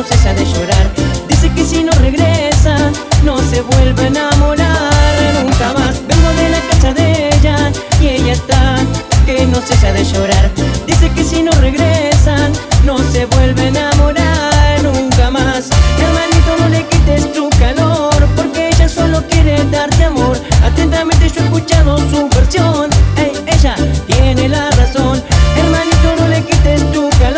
no cesa de llorar. Dice que si no regresa, no se vuelve a enamorar nunca más. Vengo de la casa de ella y ella está que no cesa de llorar. Dice que si no regresan, no se vuelve a enamorar nunca más. Hermanito, no le quites tu calor, porque ella solo quiere darte amor. Atentamente yo he escuchado su versión. Hey, ella tiene la razón. Hermanito, no le quites tu calor.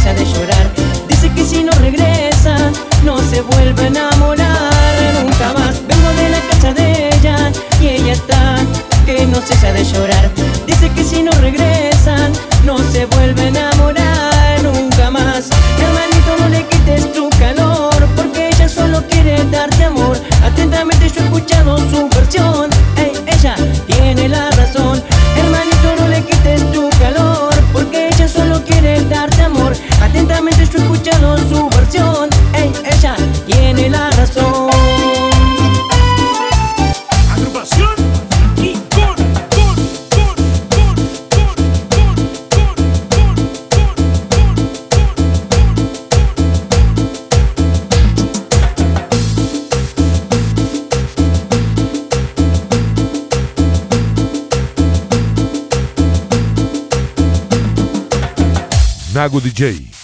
Cesa de llorar. Dice que si no regresa no se vuelve a enamorar nunca más. Vengo de la casa de ella y ella está que no cesa de llorar. Dice que si no regresan no se vuelve a enamorar nunca más. Hermanito no le quites tu calor porque ella solo quiere darte amor. Atentamente yo he escuchado su versión. Escuchado su versión. Ey, ella tiene la razón. agrupación Nago DJ.